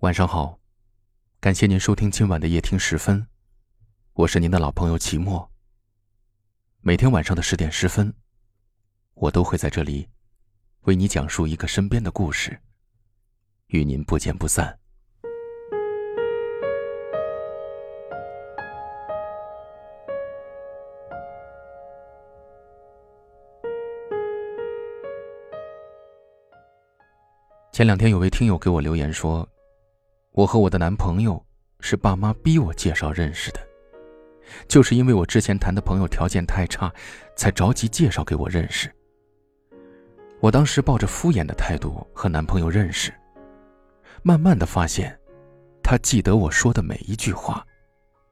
晚上好，感谢您收听今晚的夜听十分，我是您的老朋友齐墨。每天晚上的十点十分，我都会在这里为你讲述一个身边的故事，与您不见不散。前两天有位听友给我留言说。我和我的男朋友是爸妈逼我介绍认识的，就是因为我之前谈的朋友条件太差，才着急介绍给我认识。我当时抱着敷衍的态度和男朋友认识，慢慢的发现，他记得我说的每一句话，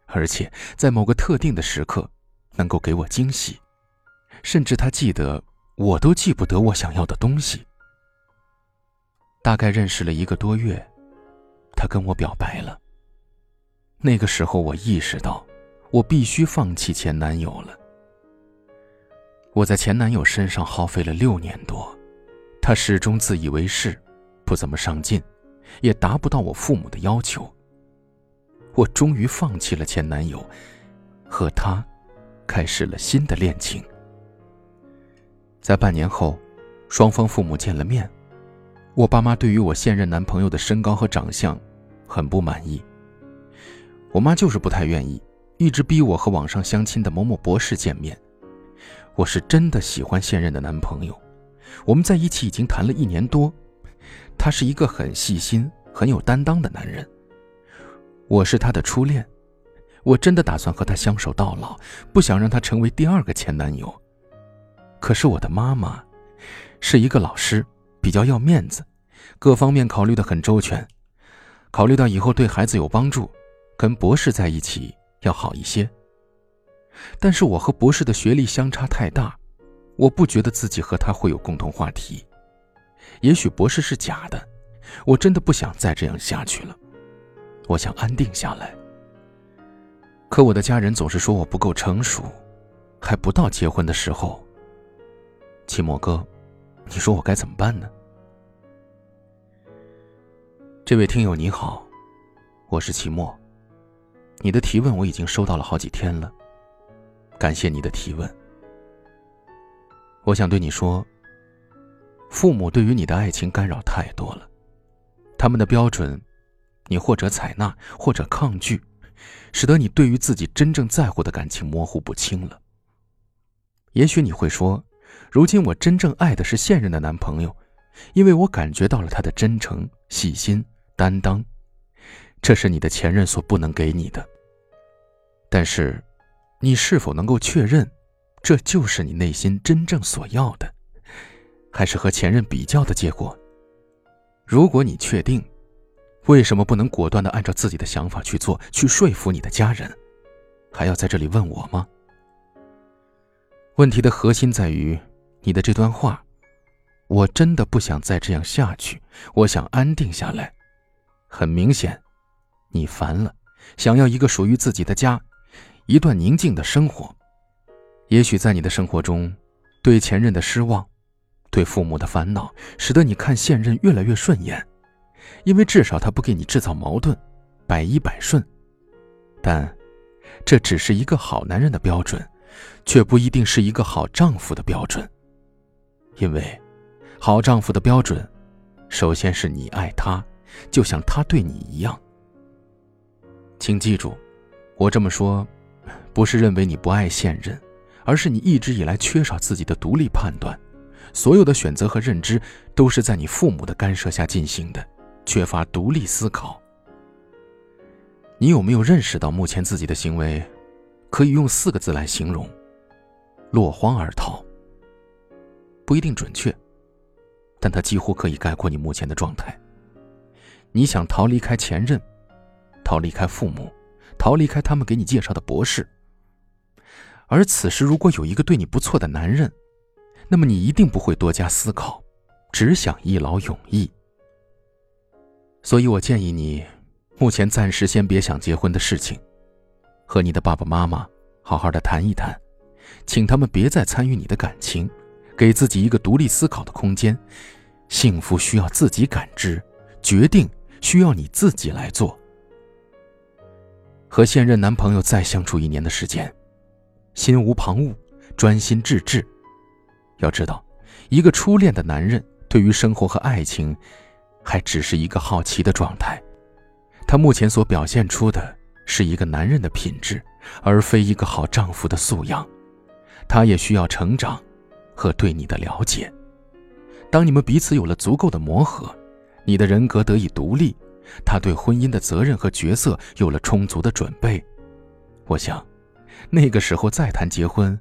而且在某个特定的时刻，能够给我惊喜，甚至他记得我都记不得我想要的东西。大概认识了一个多月。他跟我表白了。那个时候，我意识到，我必须放弃前男友了。我在前男友身上耗费了六年多，他始终自以为是，不怎么上进，也达不到我父母的要求。我终于放弃了前男友，和他开始了新的恋情。在半年后，双方父母见了面，我爸妈对于我现任男朋友的身高和长相。很不满意。我妈就是不太愿意，一直逼我和网上相亲的某某博士见面。我是真的喜欢现任的男朋友，我们在一起已经谈了一年多。他是一个很细心、很有担当的男人。我是他的初恋，我真的打算和他相守到老，不想让他成为第二个前男友。可是我的妈妈是一个老师，比较要面子，各方面考虑的很周全。考虑到以后对孩子有帮助，跟博士在一起要好一些。但是我和博士的学历相差太大，我不觉得自己和他会有共同话题。也许博士是假的，我真的不想再这样下去了。我想安定下来。可我的家人总是说我不够成熟，还不到结婚的时候。齐墨哥，你说我该怎么办呢？这位听友你好，我是齐墨。你的提问我已经收到了好几天了，感谢你的提问。我想对你说，父母对于你的爱情干扰太多了，他们的标准，你或者采纳，或者抗拒，使得你对于自己真正在乎的感情模糊不清了。也许你会说，如今我真正爱的是现任的男朋友，因为我感觉到了他的真诚、细心。担当，这是你的前任所不能给你的。但是，你是否能够确认，这就是你内心真正所要的，还是和前任比较的结果？如果你确定，为什么不能果断的按照自己的想法去做，去说服你的家人，还要在这里问我吗？问题的核心在于你的这段话：我真的不想再这样下去，我想安定下来。很明显，你烦了，想要一个属于自己的家，一段宁静的生活。也许在你的生活中，对前任的失望，对父母的烦恼，使得你看现任越来越顺眼，因为至少他不给你制造矛盾，百依百顺。但，这只是一个好男人的标准，却不一定是一个好丈夫的标准。因为，好丈夫的标准，首先是你爱他。就像他对你一样，请记住，我这么说，不是认为你不爱现任，而是你一直以来缺少自己的独立判断，所有的选择和认知都是在你父母的干涉下进行的，缺乏独立思考。你有没有认识到，目前自己的行为，可以用四个字来形容：落荒而逃？不一定准确，但它几乎可以概括你目前的状态。你想逃离开前任，逃离开父母，逃离开他们给你介绍的博士。而此时，如果有一个对你不错的男人，那么你一定不会多加思考，只想一劳永逸。所以我建议你，目前暂时先别想结婚的事情，和你的爸爸妈妈好好的谈一谈，请他们别再参与你的感情，给自己一个独立思考的空间。幸福需要自己感知，决定。需要你自己来做。和现任男朋友再相处一年的时间，心无旁骛，专心致志。要知道，一个初恋的男人对于生活和爱情，还只是一个好奇的状态。他目前所表现出的是一个男人的品质，而非一个好丈夫的素养。他也需要成长，和对你的了解。当你们彼此有了足够的磨合，你的人格得以独立，他对婚姻的责任和角色有了充足的准备，我想，那个时候再谈结婚，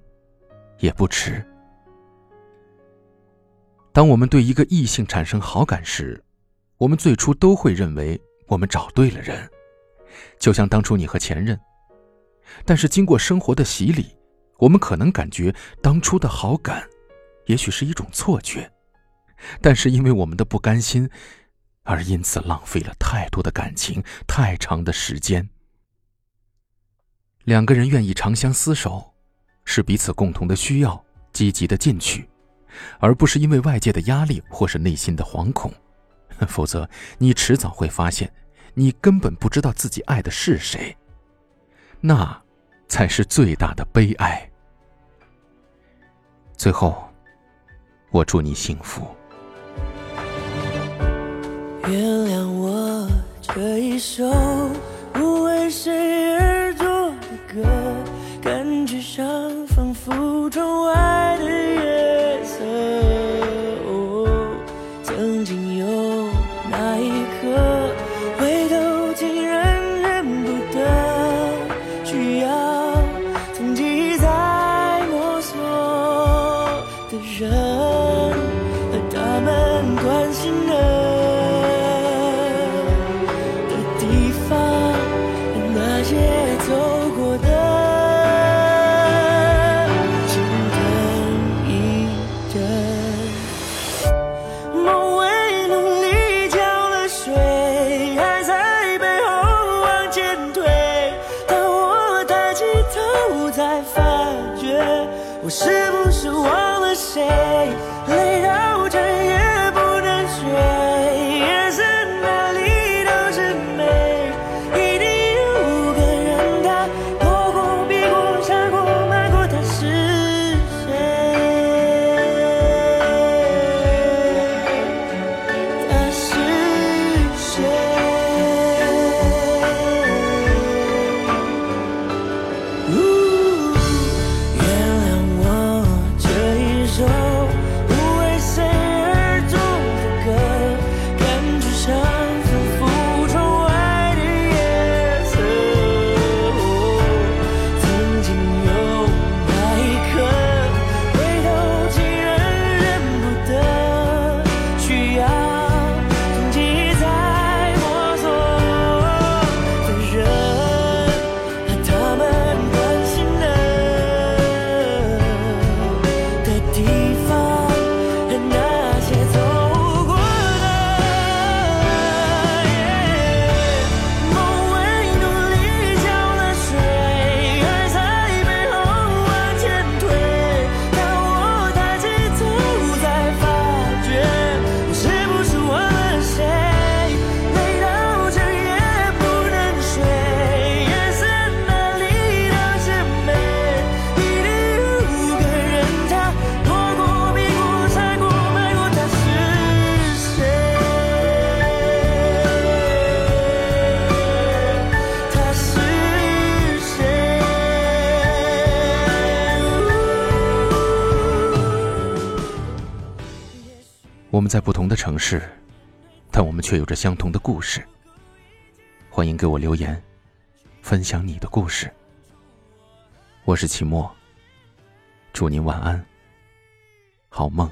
也不迟。当我们对一个异性产生好感时，我们最初都会认为我们找对了人，就像当初你和前任。但是经过生活的洗礼，我们可能感觉当初的好感，也许是一种错觉。但是因为我们的不甘心，而因此浪费了太多的感情，太长的时间。两个人愿意长相厮守，是彼此共同的需要，积极的进取，而不是因为外界的压力或是内心的惶恐。否则，你迟早会发现，你根本不知道自己爱的是谁，那才是最大的悲哀。最后，我祝你幸福。原谅我这一首不为谁而作的歌，感觉上仿佛窗外我们在不同的城市，但我们却有着相同的故事。欢迎给我留言，分享你的故事。我是齐墨，祝您晚安，好梦。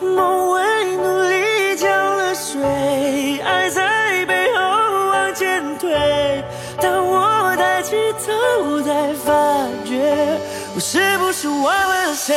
梦为努力浇了水，爱在背后往前推。当我抬起头，才发觉我是不是忘了谁？